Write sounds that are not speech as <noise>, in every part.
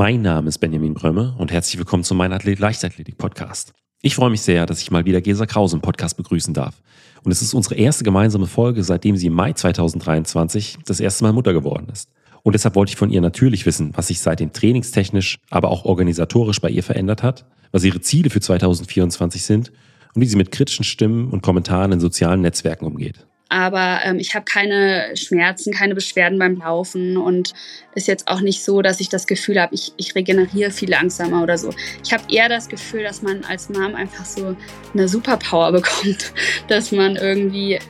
Mein Name ist Benjamin Brömme und herzlich willkommen zum Mein Athlet Leichtathletik Podcast. Ich freue mich sehr, dass ich mal wieder Gesa Krause im Podcast begrüßen darf. Und es ist unsere erste gemeinsame Folge, seitdem sie im Mai 2023 das erste Mal Mutter geworden ist. Und deshalb wollte ich von ihr natürlich wissen, was sich seitdem trainingstechnisch, aber auch organisatorisch bei ihr verändert hat, was ihre Ziele für 2024 sind und wie sie mit kritischen Stimmen und Kommentaren in sozialen Netzwerken umgeht aber ähm, ich habe keine Schmerzen, keine Beschwerden beim Laufen und ist jetzt auch nicht so, dass ich das Gefühl habe, ich, ich regeneriere viel langsamer oder so. Ich habe eher das Gefühl, dass man als Mom einfach so eine Superpower <laughs> bekommt, dass man irgendwie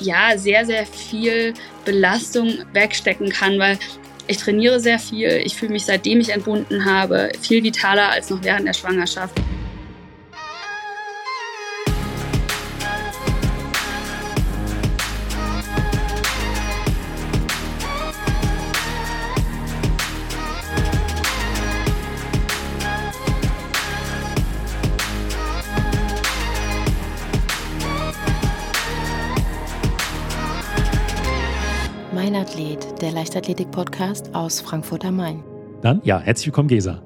ja sehr, sehr viel Belastung wegstecken kann, weil ich trainiere sehr viel. Ich fühle mich, seitdem ich entbunden habe, viel vitaler als noch während der Schwangerschaft. Athlet, der Leichtathletik-Podcast aus Frankfurt am Main. Dann, ja, herzlich willkommen, Gesa.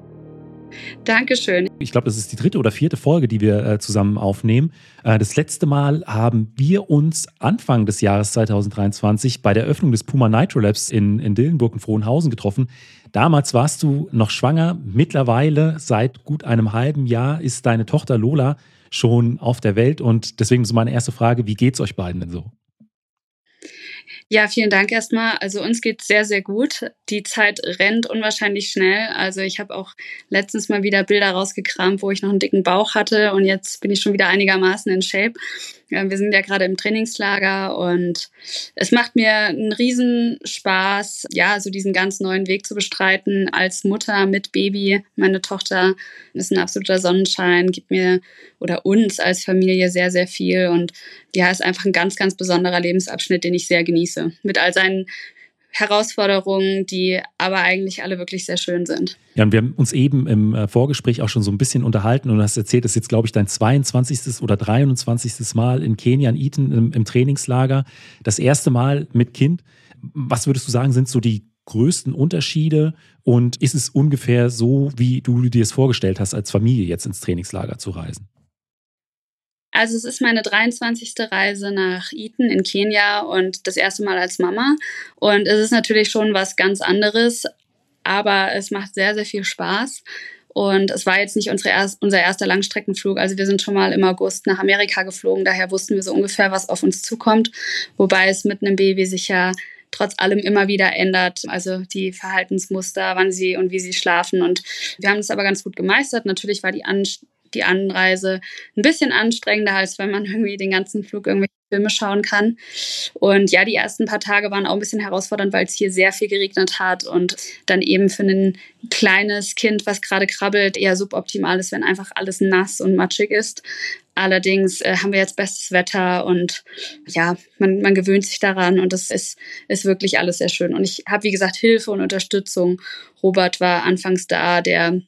Dankeschön. Ich glaube, das ist die dritte oder vierte Folge, die wir äh, zusammen aufnehmen. Äh, das letzte Mal haben wir uns Anfang des Jahres 2023 bei der Öffnung des Puma Nitro Labs in, in Dillenburg und Frohnhausen getroffen. Damals warst du noch schwanger. Mittlerweile, seit gut einem halben Jahr, ist deine Tochter Lola schon auf der Welt. Und deswegen so meine erste Frage: Wie geht es euch beiden denn so? Ja, vielen Dank erstmal. Also uns geht sehr, sehr gut. Die Zeit rennt unwahrscheinlich schnell. Also ich habe auch letztens mal wieder Bilder rausgekramt, wo ich noch einen dicken Bauch hatte und jetzt bin ich schon wieder einigermaßen in Shape. Wir sind ja gerade im Trainingslager und es macht mir einen riesen Spaß, ja, so diesen ganz neuen Weg zu bestreiten als Mutter mit Baby. Meine Tochter ist ein absoluter Sonnenschein, gibt mir oder uns als Familie sehr, sehr viel und ja, ist einfach ein ganz, ganz besonderer Lebensabschnitt, den ich sehr genieße. Mit all seinen Herausforderungen, die aber eigentlich alle wirklich sehr schön sind. Ja, und wir haben uns eben im äh, Vorgespräch auch schon so ein bisschen unterhalten und hast erzählt, das ist jetzt, glaube ich, dein 22. oder 23. Mal in Kenia, in Eton, im, im Trainingslager. Das erste Mal mit Kind. Was würdest du sagen, sind so die größten Unterschiede und ist es ungefähr so, wie du dir es vorgestellt hast, als Familie jetzt ins Trainingslager zu reisen? Also es ist meine 23. Reise nach Eton in Kenia und das erste Mal als Mama. Und es ist natürlich schon was ganz anderes, aber es macht sehr, sehr viel Spaß. Und es war jetzt nicht unsere erst, unser erster Langstreckenflug. Also wir sind schon mal im August nach Amerika geflogen. Daher wussten wir so ungefähr, was auf uns zukommt. Wobei es mit einem Baby sich ja trotz allem immer wieder ändert. Also die Verhaltensmuster, wann sie und wie sie schlafen. Und wir haben das aber ganz gut gemeistert. Natürlich war die Anst die Anreise ein bisschen anstrengender, als wenn man irgendwie den ganzen Flug irgendwelche Filme schauen kann. Und ja, die ersten paar Tage waren auch ein bisschen herausfordernd, weil es hier sehr viel geregnet hat und dann eben für ein kleines Kind, was gerade krabbelt, eher suboptimal ist, wenn einfach alles nass und matschig ist. Allerdings äh, haben wir jetzt bestes Wetter und ja, man, man gewöhnt sich daran und das ist, ist wirklich alles sehr schön. Und ich habe, wie gesagt, Hilfe und Unterstützung. Robert war anfangs da, der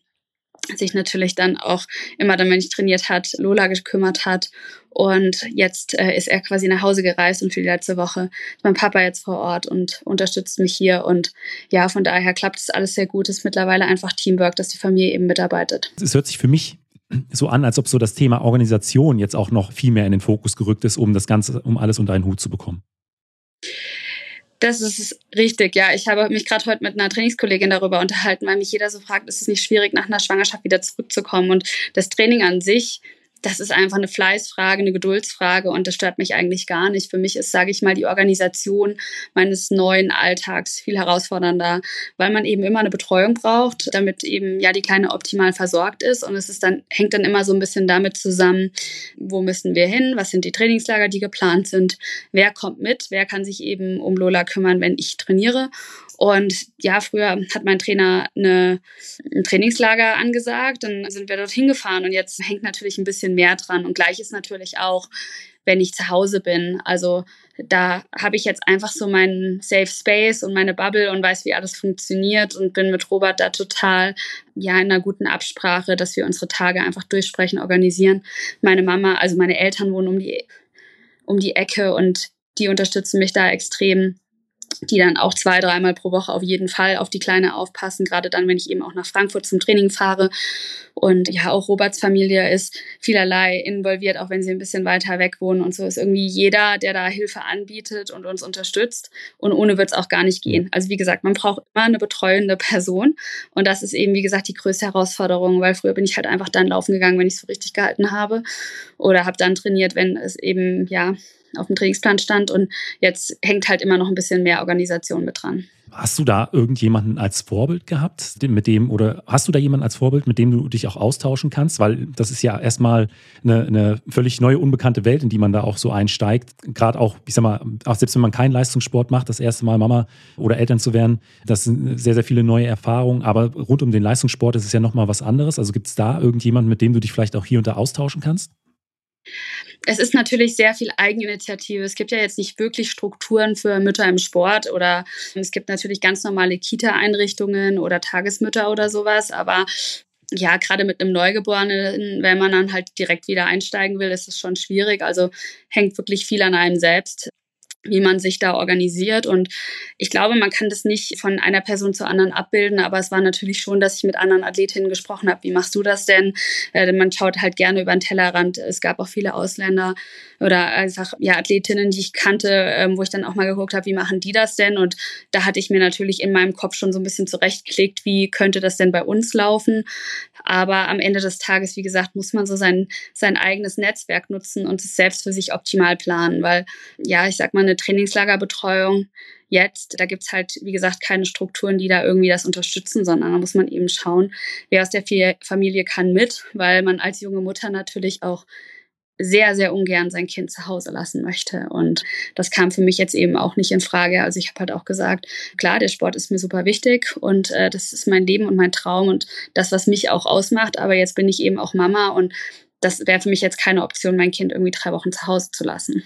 sich natürlich dann auch immer dann, wenn ich trainiert hat, Lola gekümmert hat. Und jetzt äh, ist er quasi nach Hause gereist und für die letzte Woche ist mein Papa jetzt vor Ort und unterstützt mich hier. Und ja, von daher klappt es alles sehr gut. Es ist mittlerweile einfach Teamwork, dass die Familie eben mitarbeitet. Es hört sich für mich so an, als ob so das Thema Organisation jetzt auch noch viel mehr in den Fokus gerückt ist, um das Ganze, um alles unter einen Hut zu bekommen. Das ist richtig, ja. Ich habe mich gerade heute mit einer Trainingskollegin darüber unterhalten, weil mich jeder so fragt, ist es nicht schwierig, nach einer Schwangerschaft wieder zurückzukommen? Und das Training an sich das ist einfach eine Fleißfrage, eine Geduldsfrage und das stört mich eigentlich gar nicht. Für mich ist, sage ich mal, die Organisation meines neuen Alltags viel herausfordernder, weil man eben immer eine Betreuung braucht, damit eben ja die Kleine optimal versorgt ist. Und es ist dann hängt dann immer so ein bisschen damit zusammen, wo müssen wir hin, was sind die Trainingslager, die geplant sind, wer kommt mit, wer kann sich eben um Lola kümmern, wenn ich trainiere und ja, früher hat mein Trainer eine, ein Trainingslager angesagt, dann sind wir dorthin gefahren und jetzt hängt natürlich ein bisschen mehr dran. Und gleich ist natürlich auch, wenn ich zu Hause bin. Also da habe ich jetzt einfach so meinen Safe Space und meine Bubble und weiß, wie alles funktioniert und bin mit Robert da total ja in einer guten Absprache, dass wir unsere Tage einfach durchsprechen, organisieren. Meine Mama, also meine Eltern wohnen um die um die Ecke und die unterstützen mich da extrem die dann auch zwei, dreimal pro Woche auf jeden Fall auf die Kleine aufpassen, gerade dann, wenn ich eben auch nach Frankfurt zum Training fahre. Und ja, auch Roberts Familie ist vielerlei involviert, auch wenn sie ein bisschen weiter weg wohnen. Und so ist irgendwie jeder, der da Hilfe anbietet und uns unterstützt. Und ohne wird es auch gar nicht gehen. Also wie gesagt, man braucht immer eine betreuende Person. Und das ist eben, wie gesagt, die größte Herausforderung, weil früher bin ich halt einfach dann laufen gegangen, wenn ich es so richtig gehalten habe. Oder habe dann trainiert, wenn es eben, ja, auf dem Trainingsplan stand. Und jetzt hängt halt immer noch ein bisschen mehr Organisation mit dran. Hast du da irgendjemanden als Vorbild gehabt, mit dem, oder hast du da jemanden als Vorbild, mit dem du dich auch austauschen kannst? Weil das ist ja erstmal eine, eine völlig neue, unbekannte Welt, in die man da auch so einsteigt. Gerade auch, ich sag mal, auch selbst wenn man keinen Leistungssport macht, das erste Mal Mama oder Eltern zu werden, das sind sehr, sehr viele neue Erfahrungen. Aber rund um den Leistungssport ist es ja nochmal was anderes. Also gibt es da irgendjemanden, mit dem du dich vielleicht auch hier und da austauschen kannst? Es ist natürlich sehr viel Eigeninitiative. Es gibt ja jetzt nicht wirklich Strukturen für Mütter im Sport oder es gibt natürlich ganz normale Kita-Einrichtungen oder Tagesmütter oder sowas, aber ja, gerade mit einem Neugeborenen, wenn man dann halt direkt wieder einsteigen will, ist es schon schwierig. Also hängt wirklich viel an einem selbst wie man sich da organisiert. Und ich glaube, man kann das nicht von einer Person zur anderen abbilden, aber es war natürlich schon, dass ich mit anderen Athletinnen gesprochen habe. Wie machst du das denn? Äh, man schaut halt gerne über den Tellerrand. Es gab auch viele Ausländer oder einfach ja Athletinnen, die ich kannte, ähm, wo ich dann auch mal geguckt habe, wie machen die das denn? Und da hatte ich mir natürlich in meinem Kopf schon so ein bisschen zurechtgelegt, wie könnte das denn bei uns laufen? Aber am Ende des Tages, wie gesagt, muss man so sein, sein eigenes Netzwerk nutzen und es selbst für sich optimal planen, weil ja, ich sag mal, eine Trainingslagerbetreuung jetzt, da gibt's halt, wie gesagt, keine Strukturen, die da irgendwie das unterstützen, sondern da muss man eben schauen, wer aus der Familie kann mit, weil man als junge Mutter natürlich auch sehr, sehr ungern sein Kind zu Hause lassen möchte. Und das kam für mich jetzt eben auch nicht in Frage. Also ich habe halt auch gesagt, klar, der Sport ist mir super wichtig und äh, das ist mein Leben und mein Traum und das, was mich auch ausmacht. Aber jetzt bin ich eben auch Mama und das wäre für mich jetzt keine Option, mein Kind irgendwie drei Wochen zu Hause zu lassen.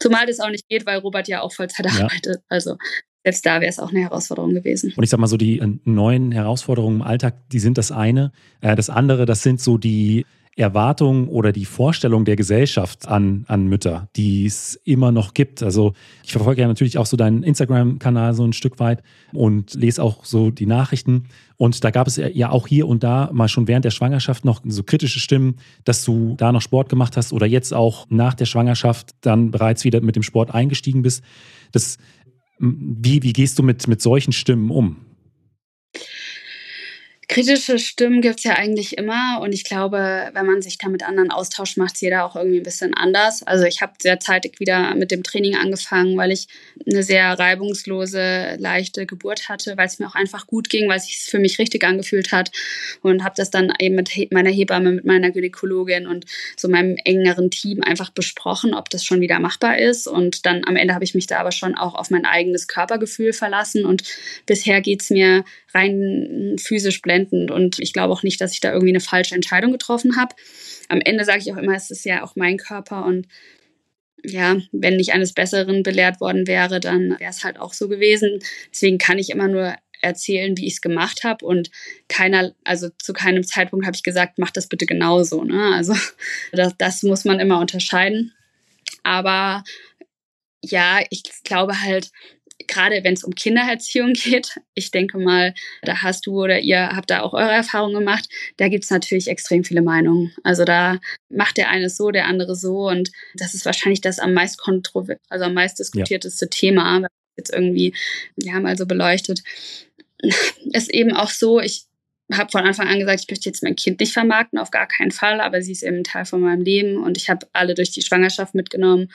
Zumal das auch nicht geht, weil Robert ja auch Vollzeit ja. arbeitet. Also selbst da wäre es auch eine Herausforderung gewesen. Und ich sag mal so, die äh, neuen Herausforderungen im Alltag, die sind das eine. Äh, das andere, das sind so die Erwartung oder die Vorstellung der Gesellschaft an, an Mütter, die es immer noch gibt. Also ich verfolge ja natürlich auch so deinen Instagram-Kanal so ein Stück weit und lese auch so die Nachrichten. Und da gab es ja auch hier und da mal schon während der Schwangerschaft noch so kritische Stimmen, dass du da noch Sport gemacht hast oder jetzt auch nach der Schwangerschaft dann bereits wieder mit dem Sport eingestiegen bist. Das, wie, wie gehst du mit, mit solchen Stimmen um? Kritische Stimmen gibt es ja eigentlich immer und ich glaube, wenn man sich da mit anderen austauscht, macht es jeder auch irgendwie ein bisschen anders. Also ich habe sehr zeitig wieder mit dem Training angefangen, weil ich eine sehr reibungslose, leichte Geburt hatte, weil es mir auch einfach gut ging, weil es sich für mich richtig angefühlt hat und habe das dann eben mit meiner Hebamme, mit meiner Gynäkologin und so meinem engeren Team einfach besprochen, ob das schon wieder machbar ist und dann am Ende habe ich mich da aber schon auch auf mein eigenes Körpergefühl verlassen und bisher geht es mir rein physisch blendend. Und ich glaube auch nicht, dass ich da irgendwie eine falsche Entscheidung getroffen habe. Am Ende sage ich auch immer, es ist ja auch mein Körper und ja, wenn ich eines Besseren belehrt worden wäre, dann wäre es halt auch so gewesen. Deswegen kann ich immer nur erzählen, wie ich es gemacht habe und keiner, also zu keinem Zeitpunkt habe ich gesagt, mach das bitte genauso. Ne? Also <laughs> das, das muss man immer unterscheiden. Aber ja, ich glaube halt, gerade wenn es um Kindererziehung <laughs> geht, ich denke mal, da hast du oder ihr habt da auch eure Erfahrungen gemacht, da gibt es natürlich extrem viele Meinungen. Also da macht der eine so, der andere so und das ist wahrscheinlich das am meist kontrovers, also am meist diskutierteste ja. Thema, jetzt irgendwie, wir haben also beleuchtet. Ist eben auch so, ich habe von Anfang an gesagt, ich möchte jetzt mein Kind nicht vermarkten, auf gar keinen Fall, aber sie ist eben Teil von meinem Leben und ich habe alle durch die Schwangerschaft mitgenommen.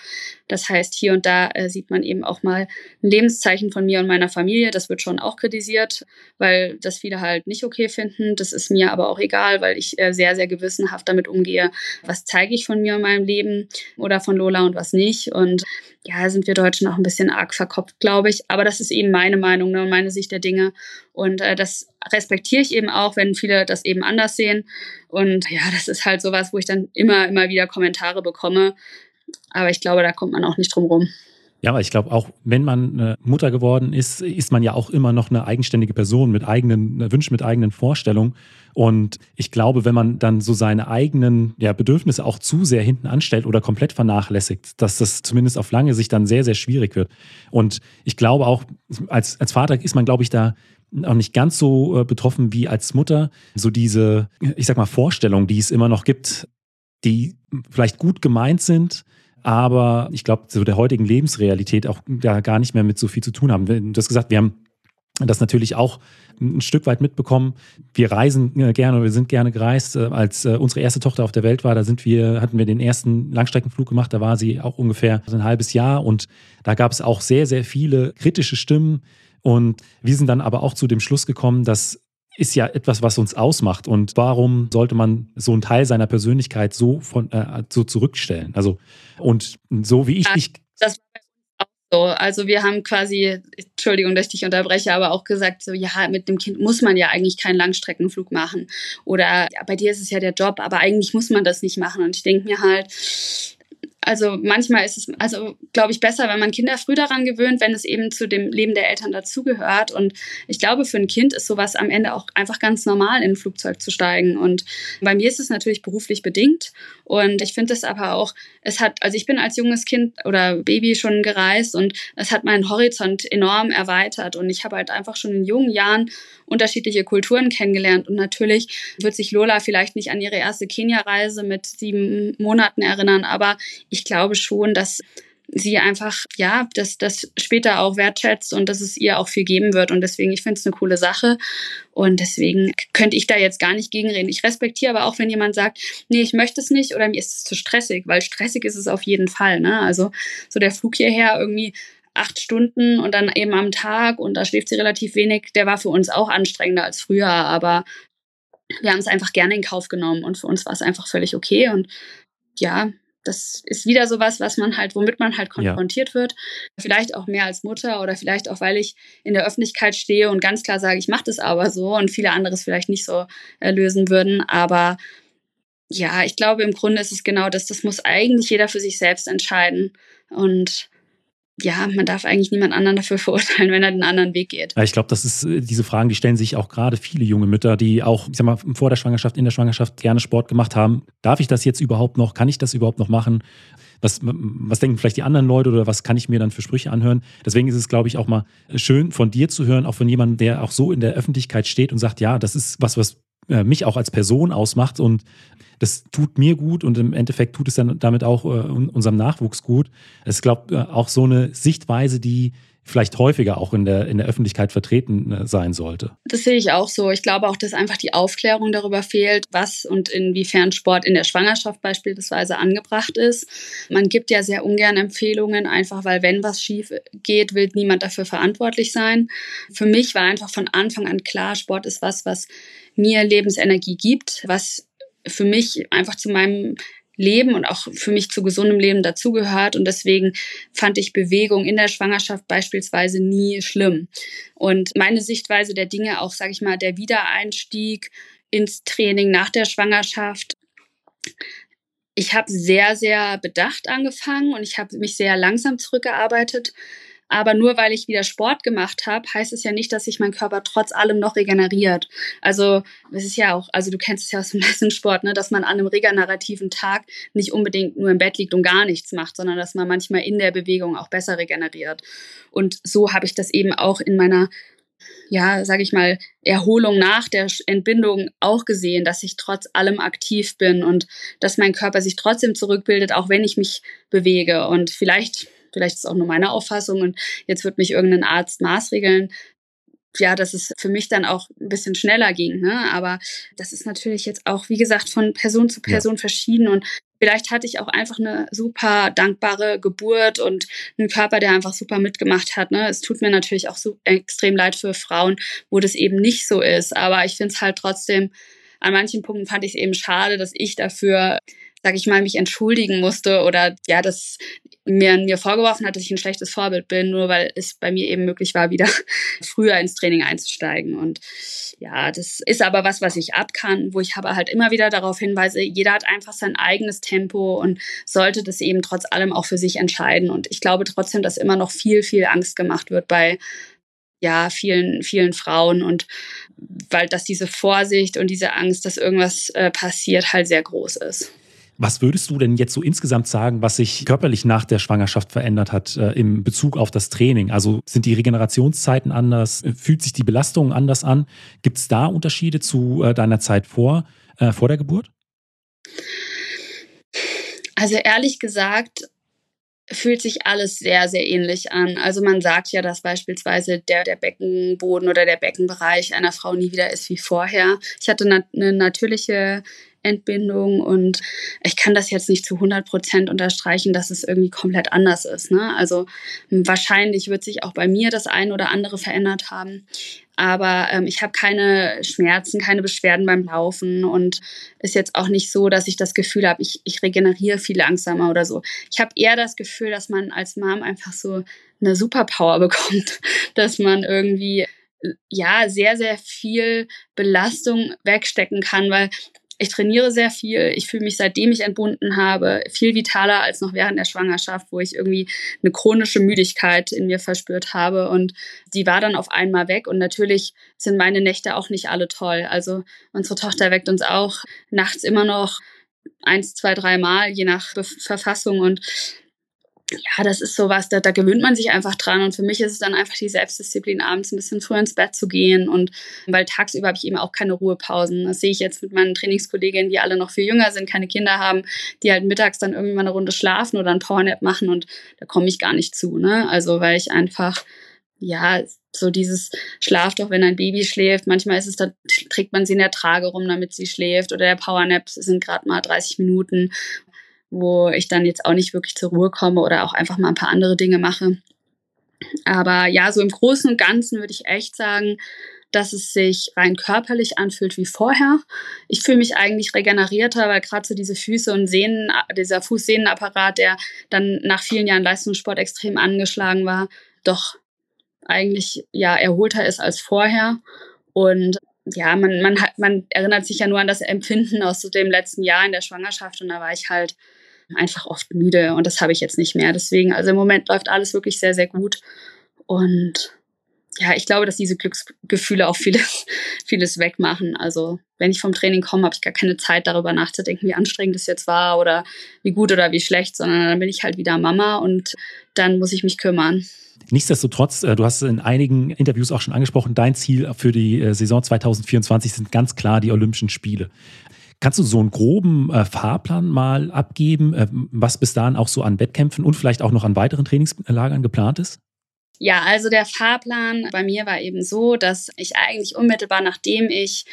Das heißt, hier und da äh, sieht man eben auch mal ein Lebenszeichen von mir und meiner Familie. Das wird schon auch kritisiert, weil das viele halt nicht okay finden. Das ist mir aber auch egal, weil ich äh, sehr, sehr gewissenhaft damit umgehe, was zeige ich von mir und meinem Leben oder von Lola und was nicht. Und ja, sind wir Deutschen auch ein bisschen arg verkopft, glaube ich. Aber das ist eben meine Meinung ne, und meine Sicht der Dinge. Und äh, das respektiere ich eben auch, wenn viele das eben anders sehen. Und ja, das ist halt sowas, wo ich dann immer, immer wieder Kommentare bekomme. Aber ich glaube, da kommt man auch nicht drum rum. Ja, aber ich glaube auch, wenn man eine Mutter geworden ist, ist man ja auch immer noch eine eigenständige Person mit eigenen Wünschen, mit eigenen Vorstellungen. Und ich glaube, wenn man dann so seine eigenen ja, Bedürfnisse auch zu sehr hinten anstellt oder komplett vernachlässigt, dass das zumindest auf lange Sicht dann sehr, sehr schwierig wird. Und ich glaube auch, als, als Vater ist man, glaube ich, da auch nicht ganz so äh, betroffen wie als Mutter. So diese, ich sag mal, Vorstellungen, die es immer noch gibt, die vielleicht gut gemeint sind, aber ich glaube, so der heutigen Lebensrealität auch da gar nicht mehr mit so viel zu tun haben. Du hast gesagt, wir haben das natürlich auch ein Stück weit mitbekommen. Wir reisen äh, gerne, wir sind gerne gereist. Äh, als unsere erste Tochter auf der Welt war, da sind wir, hatten wir den ersten Langstreckenflug gemacht. Da war sie auch ungefähr ein halbes Jahr und da gab es auch sehr, sehr viele kritische Stimmen. Und wir sind dann aber auch zu dem Schluss gekommen, dass ist ja etwas, was uns ausmacht. Und warum sollte man so einen Teil seiner Persönlichkeit so von äh, so zurückstellen? Also und so wie ich dich. Das war so. Also wir haben quasi, Entschuldigung, dass ich dich unterbreche, aber auch gesagt, so ja, mit dem Kind muss man ja eigentlich keinen Langstreckenflug machen. Oder ja, bei dir ist es ja der Job, aber eigentlich muss man das nicht machen. Und ich denke mir halt, also manchmal ist es, also glaube ich, besser, wenn man Kinder früh daran gewöhnt, wenn es eben zu dem Leben der Eltern dazugehört. Und ich glaube, für ein Kind ist sowas am Ende auch einfach ganz normal, in ein Flugzeug zu steigen. Und bei mir ist es natürlich beruflich bedingt. Und ich finde es aber auch, es hat, also ich bin als junges Kind oder Baby schon gereist und es hat meinen Horizont enorm erweitert. Und ich habe halt einfach schon in jungen Jahren unterschiedliche Kulturen kennengelernt. Und natürlich wird sich Lola vielleicht nicht an ihre erste Kenia-Reise mit sieben Monaten erinnern, aber ich glaube schon, dass sie einfach, ja, das, das später auch wertschätzt und dass es ihr auch viel geben wird. Und deswegen, ich finde es eine coole Sache. Und deswegen könnte ich da jetzt gar nicht gegenreden. Ich respektiere aber auch, wenn jemand sagt, nee, ich möchte es nicht oder mir ist es zu stressig, weil stressig ist es auf jeden Fall. Ne? Also so der Flug hierher irgendwie acht Stunden und dann eben am Tag und da schläft sie relativ wenig, der war für uns auch anstrengender als früher, aber wir haben es einfach gerne in Kauf genommen und für uns war es einfach völlig okay und ja, das ist wieder sowas, was man halt, womit man halt konfrontiert ja. wird. Vielleicht auch mehr als Mutter oder vielleicht auch, weil ich in der Öffentlichkeit stehe und ganz klar sage, ich mache das aber so und viele andere es vielleicht nicht so äh, lösen würden. Aber ja, ich glaube, im Grunde ist es genau das. Das muss eigentlich jeder für sich selbst entscheiden. Und ja, man darf eigentlich niemand anderen dafür <laughs> verurteilen, wenn er den anderen Weg geht. Ich glaube, das ist äh, diese Fragen, die stellen sich auch gerade viele junge Mütter, die auch, ich sag mal, vor der Schwangerschaft, in der Schwangerschaft gerne Sport gemacht haben. Darf ich das jetzt überhaupt noch? Kann ich das überhaupt noch machen? Was, was denken vielleicht die anderen Leute oder was kann ich mir dann für Sprüche anhören? Deswegen ist es, glaube ich, auch mal schön von dir zu hören, auch von jemandem, der auch so in der Öffentlichkeit steht und sagt, ja, das ist was, was äh, mich auch als Person ausmacht und das tut mir gut und im Endeffekt tut es dann damit auch äh, unserem Nachwuchs gut. Es ist, glaube ich, auch so eine Sichtweise, die vielleicht häufiger auch in der, in der Öffentlichkeit vertreten äh, sein sollte. Das sehe ich auch so. Ich glaube auch, dass einfach die Aufklärung darüber fehlt, was und inwiefern Sport in der Schwangerschaft beispielsweise angebracht ist. Man gibt ja sehr ungern Empfehlungen, einfach weil wenn was schief geht, will niemand dafür verantwortlich sein. Für mich war einfach von Anfang an klar, Sport ist was, was mir Lebensenergie gibt, was für mich einfach zu meinem Leben und auch für mich zu gesundem Leben dazugehört. Und deswegen fand ich Bewegung in der Schwangerschaft beispielsweise nie schlimm. Und meine Sichtweise der Dinge, auch sage ich mal, der Wiedereinstieg ins Training nach der Schwangerschaft, ich habe sehr, sehr bedacht angefangen und ich habe mich sehr langsam zurückgearbeitet. Aber nur weil ich wieder Sport gemacht habe, heißt es ja nicht, dass sich mein Körper trotz allem noch regeneriert. Also es ist ja auch, also du kennst es ja aus dem <laughs> Leistungssport, ne, dass man an einem regenerativen Tag nicht unbedingt nur im Bett liegt und gar nichts macht, sondern dass man manchmal in der Bewegung auch besser regeneriert. Und so habe ich das eben auch in meiner ja, sage ich mal, Erholung nach der Entbindung auch gesehen, dass ich trotz allem aktiv bin und dass mein Körper sich trotzdem zurückbildet, auch wenn ich mich bewege. Und vielleicht vielleicht ist es auch nur meine Auffassung und jetzt wird mich irgendein Arzt maßregeln, ja, dass es für mich dann auch ein bisschen schneller ging. Ne? Aber das ist natürlich jetzt auch, wie gesagt, von Person zu Person ja. verschieden. Und vielleicht hatte ich auch einfach eine super dankbare Geburt und einen Körper, der einfach super mitgemacht hat. Ne? Es tut mir natürlich auch so extrem leid für Frauen, wo das eben nicht so ist. Aber ich finde es halt trotzdem, an manchen Punkten fand ich es eben schade, dass ich dafür sag ich mal, mich entschuldigen musste oder ja, das mir, mir vorgeworfen hat, dass ich ein schlechtes Vorbild bin, nur weil es bei mir eben möglich war, wieder <laughs> früher ins Training einzusteigen. Und ja, das ist aber was, was ich ab kann, wo ich aber halt immer wieder darauf hinweise, jeder hat einfach sein eigenes Tempo und sollte das eben trotz allem auch für sich entscheiden. Und ich glaube trotzdem, dass immer noch viel, viel Angst gemacht wird bei ja, vielen, vielen Frauen und weil dass diese Vorsicht und diese Angst, dass irgendwas äh, passiert, halt sehr groß ist. Was würdest du denn jetzt so insgesamt sagen, was sich körperlich nach der Schwangerschaft verändert hat äh, im Bezug auf das Training? Also sind die Regenerationszeiten anders? Fühlt sich die Belastung anders an? Gibt es da Unterschiede zu äh, deiner Zeit vor, äh, vor der Geburt? Also ehrlich gesagt fühlt sich alles sehr, sehr ähnlich an. Also man sagt ja, dass beispielsweise der, der Beckenboden oder der Beckenbereich einer Frau nie wieder ist wie vorher. Ich hatte eine natürliche Entbindung und ich kann das jetzt nicht zu 100 Prozent unterstreichen, dass es irgendwie komplett anders ist. Ne? Also wahrscheinlich wird sich auch bei mir das ein oder andere verändert haben, aber ähm, ich habe keine Schmerzen, keine Beschwerden beim Laufen und ist jetzt auch nicht so, dass ich das Gefühl habe, ich, ich regeneriere viel langsamer oder so. Ich habe eher das Gefühl, dass man als Mom einfach so eine Superpower <laughs> bekommt, dass man irgendwie ja sehr, sehr viel Belastung wegstecken kann, weil ich trainiere sehr viel. Ich fühle mich, seitdem ich entbunden habe, viel vitaler als noch während der Schwangerschaft, wo ich irgendwie eine chronische Müdigkeit in mir verspürt habe. Und die war dann auf einmal weg. Und natürlich sind meine Nächte auch nicht alle toll. Also unsere Tochter weckt uns auch nachts immer noch eins, zwei, drei Mal, je nach Verfassung. Und ja, das ist sowas, da, da gewöhnt man sich einfach dran. Und für mich ist es dann einfach die Selbstdisziplin, abends ein bisschen früher ins Bett zu gehen. Und weil tagsüber habe ich eben auch keine Ruhepausen. Das sehe ich jetzt mit meinen Trainingskolleginnen, die alle noch viel jünger sind, keine Kinder haben, die halt mittags dann irgendwie mal eine Runde schlafen oder ein Powernap machen. Und da komme ich gar nicht zu. Ne? Also weil ich einfach, ja, so dieses Schlaf doch, wenn ein Baby schläft. Manchmal ist es, da trägt man sie in der Trage rum, damit sie schläft. Oder der Powernap sind gerade mal 30 Minuten wo ich dann jetzt auch nicht wirklich zur Ruhe komme oder auch einfach mal ein paar andere Dinge mache. Aber ja, so im Großen und Ganzen würde ich echt sagen, dass es sich rein körperlich anfühlt wie vorher. Ich fühle mich eigentlich regenerierter, weil gerade so diese Füße und Sehnen, dieser Fußsehnenapparat, der dann nach vielen Jahren Leistungssport extrem angeschlagen war, doch eigentlich ja erholter ist als vorher. Und ja, man, man, hat, man erinnert sich ja nur an das Empfinden aus so dem letzten Jahr in der Schwangerschaft und da war ich halt einfach oft müde und das habe ich jetzt nicht mehr. Deswegen, also im Moment läuft alles wirklich sehr, sehr gut. Und ja, ich glaube, dass diese Glücksgefühle auch vieles, <laughs> vieles wegmachen. Also wenn ich vom Training komme, habe ich gar keine Zeit darüber nachzudenken, wie anstrengend es jetzt war oder wie gut oder wie schlecht, sondern dann bin ich halt wieder Mama und dann muss ich mich kümmern. Nichtsdestotrotz, äh, du hast in einigen Interviews auch schon angesprochen, dein Ziel für die äh, Saison 2024 sind ganz klar die Olympischen Spiele. Kannst du so einen groben äh, Fahrplan mal abgeben, äh, was bis dahin auch so an Wettkämpfen und vielleicht auch noch an weiteren Trainingslagern geplant ist? Ja, also der Fahrplan bei mir war eben so, dass ich eigentlich unmittelbar nachdem ich